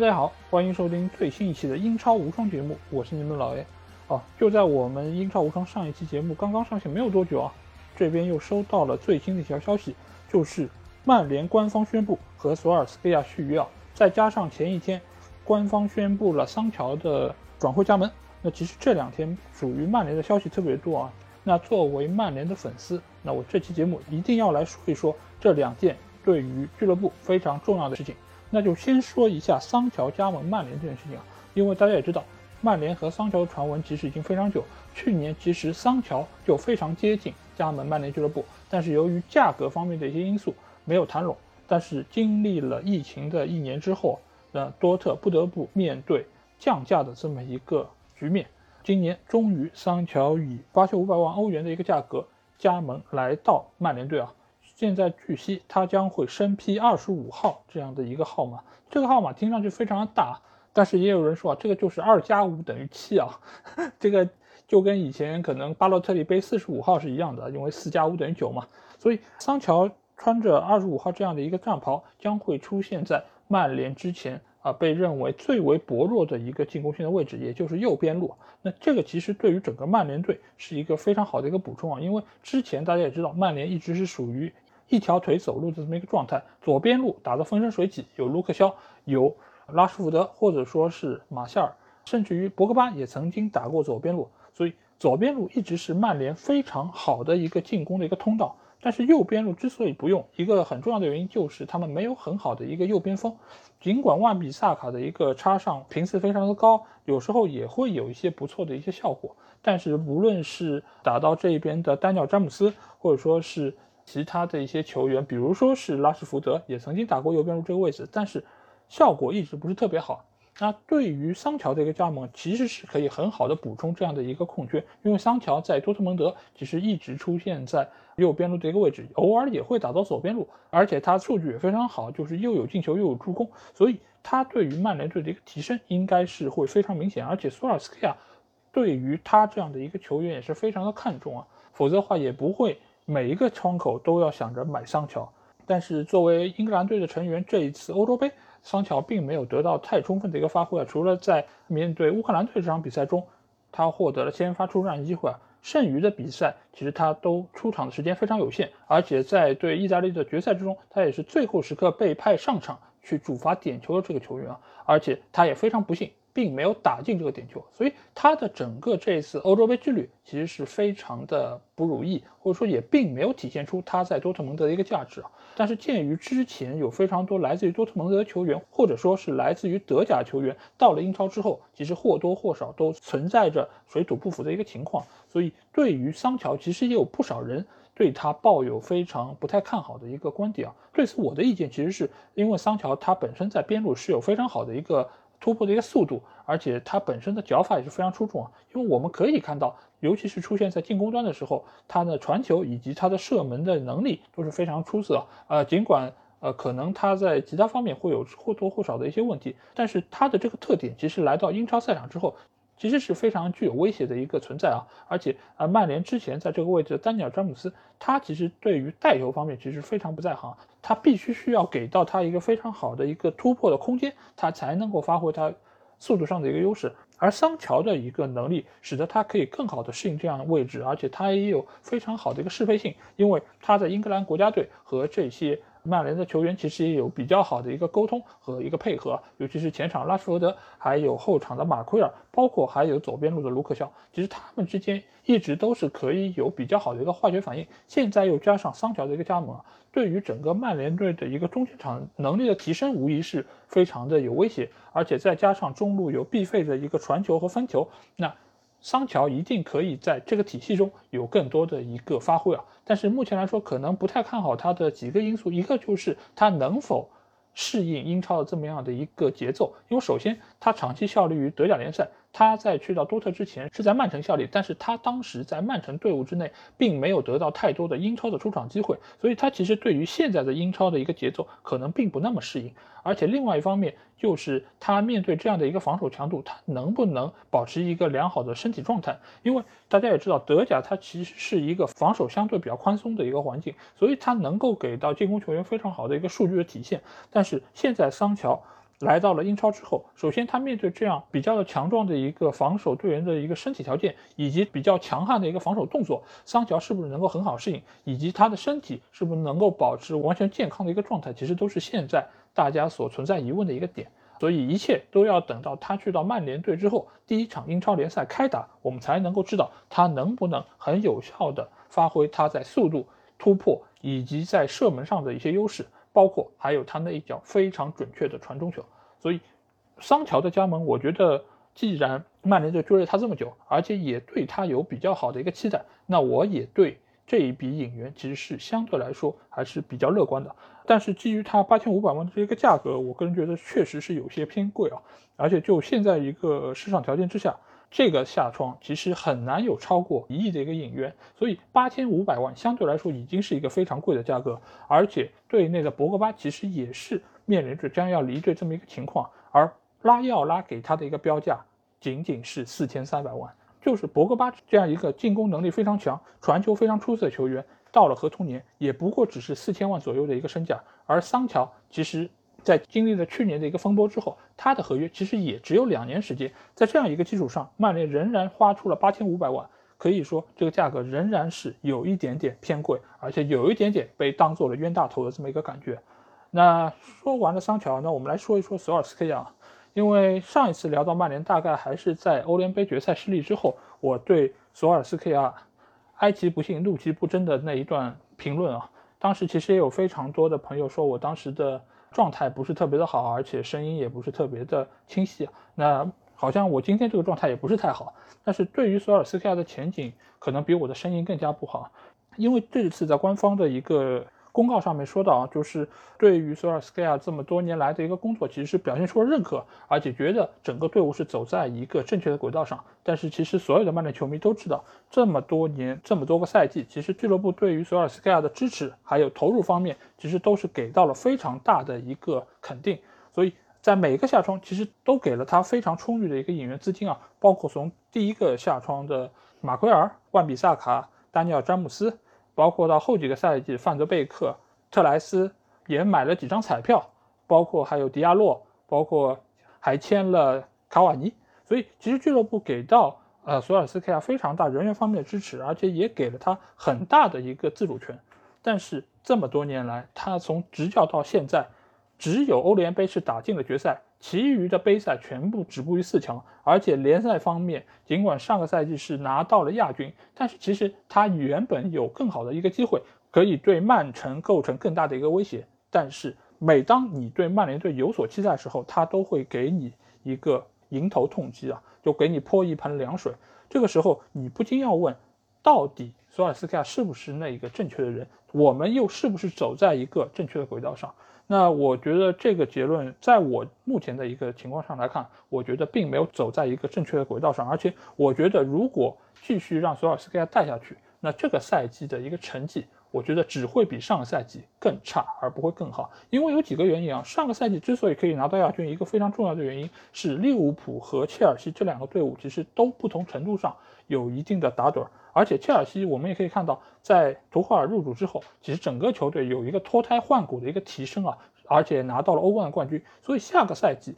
大家好，欢迎收听最新一期的英超无双节目，我是你们老 A。哦，就在我们英超无双上一期节目刚刚上线没有多久啊，这边又收到了最新的一条消息，就是曼联官方宣布和索尔斯克亚续约啊，再加上前一天官方宣布了桑乔的转会加盟，那其实这两天属于曼联的消息特别多啊。那作为曼联的粉丝，那我这期节目一定要来说一说这两件对于俱乐部非常重要的事情。那就先说一下桑乔加盟曼联这件事情啊，因为大家也知道，曼联和桑乔的传闻其实已经非常久。去年其实桑乔就非常接近加盟曼联俱乐部，但是由于价格方面的一些因素没有谈拢。但是经历了疫情的一年之后，那多特不得不面对降价的这么一个局面。今年终于桑乔以八千五百万欧元的一个价格加盟来到曼联队啊。现在据悉，他将会身披二十五号这样的一个号码，这个号码听上去非常的大，但是也有人说啊，这个就是二加五等于七啊，这个就跟以前可能巴洛特利背四十五号是一样的，因为四加五等于九嘛。所以桑乔穿着二十五号这样的一个战袍，将会出现在曼联之前啊被认为最为薄弱的一个进攻线的位置，也就是右边路。那这个其实对于整个曼联队是一个非常好的一个补充啊，因为之前大家也知道，曼联一直是属于。一条腿走路的这么一个状态，左边路打得风生水起，有卢克肖，有拉什福德，或者说是马夏尔，甚至于博格巴也曾经打过左边路，所以左边路一直是曼联非常好的一个进攻的一个通道。但是右边路之所以不用，一个很重要的原因就是他们没有很好的一个右边锋。尽管万比萨卡的一个插上频次非常的高，有时候也会有一些不错的一些效果，但是无论是打到这边的丹尼尔詹姆斯，或者说是其他的一些球员，比如说是拉什福德，也曾经打过右边路这个位置，但是效果一直不是特别好。那对于桑乔的一个加盟，其实是可以很好的补充这样的一个空缺，因为桑乔在多特蒙德其实一直出现在右边路的一个位置，偶尔也会打到左边路，而且他数据也非常好，就是又有进球又有助攻，所以他对于曼联队的一个提升应该是会非常明显。而且索尔斯克亚对于他这样的一个球员也是非常的看重啊，否则的话也不会。每一个窗口都要想着买桑乔，但是作为英格兰队的成员，这一次欧洲杯，桑乔并没有得到太充分的一个发挥啊。除了在面对乌克兰队这场比赛中，他获得了先发出战机会啊，剩余的比赛其实他都出场的时间非常有限。而且在对意大利的决赛之中，他也是最后时刻被派上场去主罚点球的这个球员啊，而且他也非常不幸。并没有打进这个点球，所以他的整个这次欧洲杯之旅其实是非常的不如意，或者说也并没有体现出他在多特蒙德的一个价值啊。但是鉴于之前有非常多来自于多特蒙德的球员，或者说是来自于德甲球员到了英超之后，其实或多或少都存在着水土不服的一个情况，所以对于桑乔，其实也有不少人对他抱有非常不太看好的一个观点啊。对此我的意见其实是因为桑乔他本身在边路是有非常好的一个。突破的一个速度，而且他本身的脚法也是非常出众啊。因为我们可以看到，尤其是出现在进攻端的时候，他的传球以及他的射门的能力都是非常出色。呃，尽管呃可能他在其他方面会有或多或少的一些问题，但是他的这个特点其实来到英超赛场之后。其实是非常具有威胁的一个存在啊，而且啊，曼联之前在这个位置的丹尼尔詹姆斯，他其实对于带球方面其实非常不在行，他必须需要给到他一个非常好的一个突破的空间，他才能够发挥他速度上的一个优势。而桑乔的一个能力，使得他可以更好的适应这样的位置，而且他也有非常好的一个适配性，因为他在英格兰国家队和这些。曼联的球员其实也有比较好的一个沟通和一个配合，尤其是前场拉什福德，还有后场的马奎尔，包括还有左边路的卢克肖，其实他们之间一直都是可以有比较好的一个化学反应。现在又加上桑乔的一个加盟，对于整个曼联队的一个中前场能力的提升，无疑是非常的有威胁。而且再加上中路有必费的一个传球和分球，那。桑乔一定可以在这个体系中有更多的一个发挥啊，但是目前来说可能不太看好他的几个因素，一个就是他能否适应英超的这么样的一个节奏，因为首先他长期效力于德甲联赛。他在去到多特之前是在曼城效力，但是他当时在曼城队伍之内并没有得到太多的英超的出场机会，所以他其实对于现在的英超的一个节奏可能并不那么适应。而且另外一方面就是他面对这样的一个防守强度，他能不能保持一个良好的身体状态？因为大家也知道德甲它其实是一个防守相对比较宽松的一个环境，所以他能够给到进攻球员非常好的一个数据的体现。但是现在桑乔。来到了英超之后，首先他面对这样比较的强壮的一个防守队员的一个身体条件，以及比较强悍的一个防守动作，桑乔是不是能够很好适应，以及他的身体是不是能够保持完全健康的一个状态，其实都是现在大家所存在疑问的一个点。所以一切都要等到他去到曼联队之后，第一场英超联赛开打，我们才能够知道他能不能很有效的发挥他在速度、突破以及在射门上的一些优势。包括还有他那一脚非常准确的传中球，所以桑乔的加盟，我觉得既然曼联队追了他这么久，而且也对他有比较好的一个期待，那我也对这一笔引援其实是相对来说还是比较乐观的。但是基于他八千五百万的这个价格，我个人觉得确实是有些偏贵啊，而且就现在一个市场条件之下。这个下窗其实很难有超过一亿的一个引援，所以八千五百万相对来说已经是一个非常贵的价格，而且队内的博格巴其实也是面临着将要离队这么一个情况，而拉伊奥拉给他的一个标价仅仅是四千三百万，就是博格巴这样一个进攻能力非常强、传球非常出色的球员，到了合同年也不过只是四千万左右的一个身价，而桑乔其实。在经历了去年的一个风波之后，他的合约其实也只有两年时间。在这样一个基础上，曼联仍然花出了八千五百万，可以说这个价格仍然是有一点点偏贵，而且有一点点被当做了冤大头的这么一个感觉。那说完了桑乔，那我们来说一说索尔斯克亚，因为上一次聊到曼联，大概还是在欧联杯决赛失利之后，我对索尔斯克亚哀其不幸，怒其不争的那一段评论啊，当时其实也有非常多的朋友说我当时的。状态不是特别的好，而且声音也不是特别的清晰。那好像我今天这个状态也不是太好。但是对于索尔斯克亚的前景，可能比我的声音更加不好，因为这次在官方的一个。公告上面说到啊，就是对于索尔斯克亚这么多年来的一个工作，其实是表现出了认可，而且觉得整个队伍是走在一个正确的轨道上。但是其实所有的曼联球迷都知道，这么多年这么多个赛季，其实俱乐部对于索尔斯克亚的支持还有投入方面，其实都是给到了非常大的一个肯定。所以在每个下窗，其实都给了他非常充裕的一个引援资金啊，包括从第一个下窗的马奎尔、万比萨卡、丹尼尔詹姆斯。包括到后几个赛季，范德贝克、特莱斯也买了几张彩票，包括还有迪亚洛，包括还签了卡瓦尼。所以其实俱乐部给到呃索尔斯克亚非常大人员方面的支持，而且也给了他很大的一个自主权。但是这么多年来，他从执教到现在，只有欧联杯是打进了决赛。其余的杯赛全部止步于四强，而且联赛方面，尽管上个赛季是拿到了亚军，但是其实他原本有更好的一个机会，可以对曼城构成更大的一个威胁。但是每当你对曼联队有所期待的时候，他都会给你一个迎头痛击啊，就给你泼一盆凉水。这个时候你不禁要问，到底索尔斯克亚是不是那一个正确的人？我们又是不是走在一个正确的轨道上？那我觉得这个结论，在我目前的一个情况上来看，我觉得并没有走在一个正确的轨道上，而且我觉得如果继续让索尔斯克亚带下去，那这个赛季的一个成绩，我觉得只会比上个赛季更差，而不会更好。因为有几个原因啊，上个赛季之所以可以拿到亚军，一个非常重要的原因是利物浦和切尔西这两个队伍其实都不同程度上有一定的打盹儿。而且切尔西，我们也可以看到，在图赫尔入主之后，其实整个球队有一个脱胎换骨的一个提升啊，而且拿到了欧冠的冠军。所以下个赛季，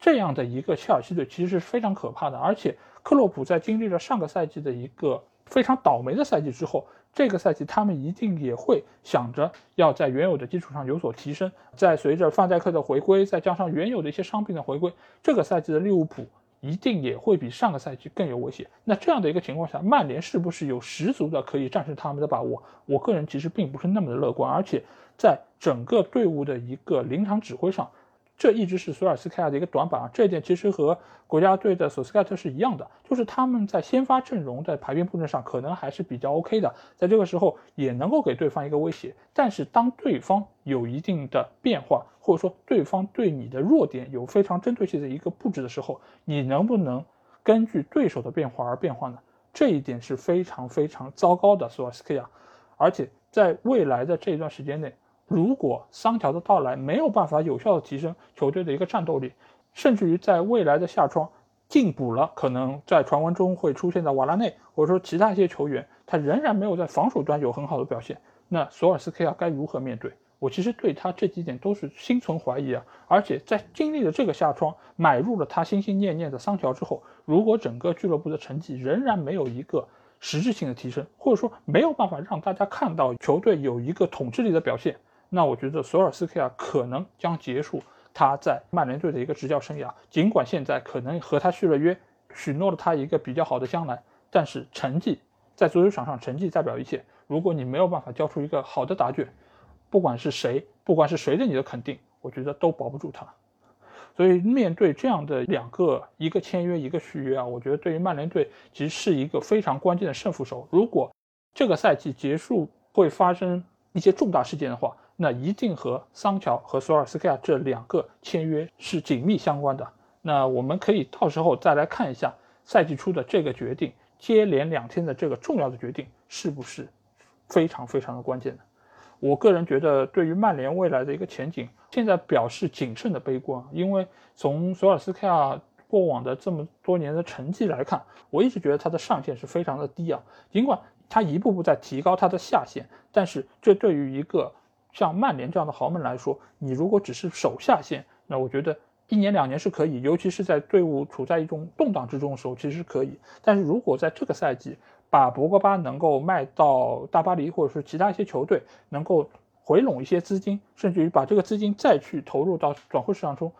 这样的一个切尔西队其实是非常可怕的。而且克洛普在经历了上个赛季的一个非常倒霉的赛季之后，这个赛季他们一定也会想着要在原有的基础上有所提升。在随着范戴克的回归，再加上原有的一些伤病的回归，这个赛季的利物浦。一定也会比上个赛季更有威胁。那这样的一个情况下，曼联是不是有十足的可以战胜他们的把握？我个人其实并不是那么的乐观，而且在整个队伍的一个临场指挥上。这一直是索尔斯克亚的一个短板啊，这一点其实和国家队的索斯盖特是一样的，就是他们在先发阵容的排兵布阵上可能还是比较 OK 的，在这个时候也能够给对方一个威胁。但是当对方有一定的变化，或者说对方对你的弱点有非常针对性的一个布置的时候，你能不能根据对手的变化而变化呢？这一点是非常非常糟糕的，索尔斯克亚，而且在未来的这一段时间内。如果桑乔的到来没有办法有效的提升球队的一个战斗力，甚至于在未来的下窗进补了，可能在传闻中会出现的瓦拉内，或者说其他一些球员，他仍然没有在防守端有很好的表现，那索尔斯克亚该如何面对？我其实对他这几点都是心存怀疑啊。而且在经历了这个夏窗，买入了他心心念念的桑乔之后，如果整个俱乐部的成绩仍然没有一个实质性的提升，或者说没有办法让大家看到球队有一个统治力的表现，那我觉得索尔斯克亚可能将结束他在曼联队的一个执教生涯。尽管现在可能和他续了约，许诺了他一个比较好的将来，但是成绩在足球场上成绩代表一切。如果你没有办法交出一个好的答卷，不管是谁，不管是谁对你的肯定，我觉得都保不住他。所以面对这样的两个，一个签约，一个续约啊，我觉得对于曼联队其实是一个非常关键的胜负手。如果这个赛季结束会发生一些重大事件的话，那一定和桑乔和索尔斯克亚这两个签约是紧密相关的。那我们可以到时候再来看一下赛季初的这个决定，接连两天的这个重要的决定是不是非常非常的关键的。我个人觉得，对于曼联未来的一个前景，现在表示谨慎的悲观。因为从索尔斯克亚过往的这么多年的成绩来看，我一直觉得他的上限是非常的低啊。尽管他一步步在提高他的下限，但是这对于一个像曼联这样的豪门来说，你如果只是守下限，那我觉得一年两年是可以，尤其是在队伍处在一种动荡之中的时候，其实是可以。但是如果在这个赛季，把博格巴能够卖到大巴黎，或者是其他一些球队，能够回笼一些资金，甚至于把这个资金再去投入到转会市场中，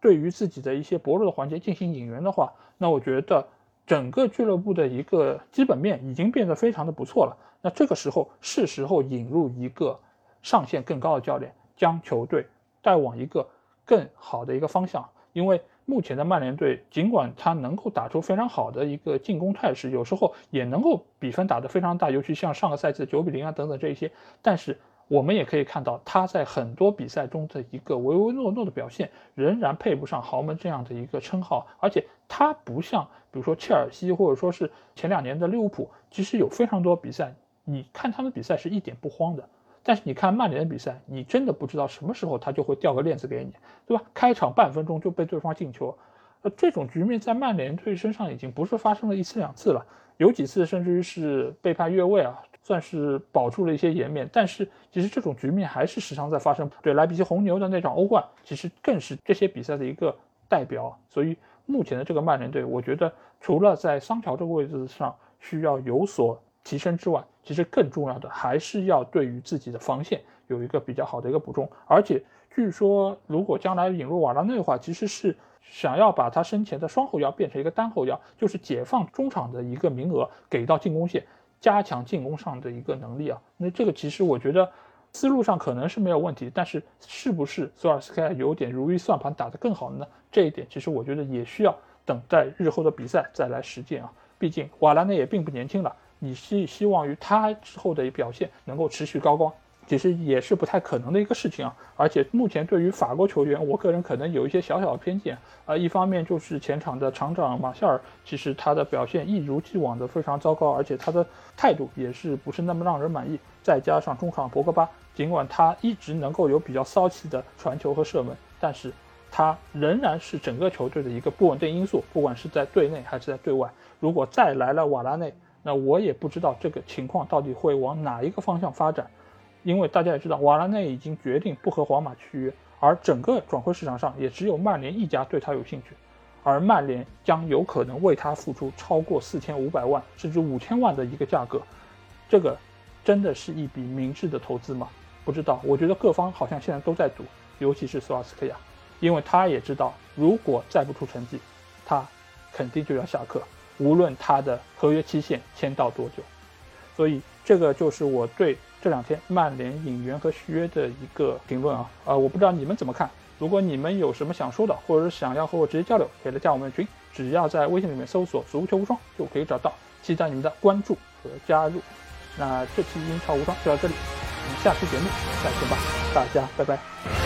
对于自己的一些薄弱的环节进行引援的话，那我觉得整个俱乐部的一个基本面已经变得非常的不错了。那这个时候是时候引入一个上限更高的教练，将球队带往一个更好的一个方向，因为。目前的曼联队，尽管他能够打出非常好的一个进攻态势，有时候也能够比分打得非常大，尤其像上个赛季的九比零啊等等这一些，但是我们也可以看到他在很多比赛中的一个唯唯诺诺的表现，仍然配不上豪门这样的一个称号，而且他不像比如说切尔西或者说是前两年的利物浦，其实有非常多比赛，你看他们比赛是一点不慌的。但是你看曼联的比赛，你真的不知道什么时候他就会掉个链子给你，对吧？开场半分钟就被对方进球，呃，这种局面在曼联队身上已经不是发生了一次两次了，有几次甚至于是被判越位啊，算是保住了一些颜面。但是其实这种局面还是时常在发生。对莱比锡红牛的那场欧冠，其实更是这些比赛的一个代表。所以目前的这个曼联队，我觉得除了在桑乔这个位置上需要有所。提升之外，其实更重要的还是要对于自己的防线有一个比较好的一个补充。而且据说，如果将来引入瓦拉内的话，其实是想要把他身前的双后腰变成一个单后腰，就是解放中场的一个名额给到进攻线，加强进攻上的一个能力啊。那这个其实我觉得思路上可能是没有问题，但是是不是索尔斯克亚有点如意算盘打得更好呢？这一点其实我觉得也需要等待日后的比赛再来实践啊。毕竟瓦拉内也并不年轻了。你是希望于他之后的表现能够持续高光，其实也是不太可能的一个事情啊。而且目前对于法国球员，我个人可能有一些小小的偏见啊。一方面就是前场的厂长马夏尔，其实他的表现一如既往的非常糟糕，而且他的态度也是不是那么让人满意。再加上中场博格巴，尽管他一直能够有比较骚气的传球和射门，但是他仍然是整个球队的一个不稳定因素，不管是在队内还是在队外。如果再来了瓦拉内，那我也不知道这个情况到底会往哪一个方向发展，因为大家也知道，瓦拉内已经决定不和皇马续约，而整个转会市场上也只有曼联一家对他有兴趣，而曼联将有可能为他付出超过四千五百万甚至五千万的一个价格，这个真的是一笔明智的投资吗？不知道，我觉得各方好像现在都在赌，尤其是索尔斯克亚，因为他也知道，如果再不出成绩，他肯定就要下课。无论他的合约期限签到多久，所以这个就是我对这两天曼联引援和续约的一个评论啊。呃，我不知道你们怎么看。如果你们有什么想说的，或者是想要和我直接交流，可以来加我们的群，只要在微信里面搜索“足球无双”就可以找到。期待你们的关注和加入。那这期英超无双就到这里，我们下期节目再见吧，大家拜拜。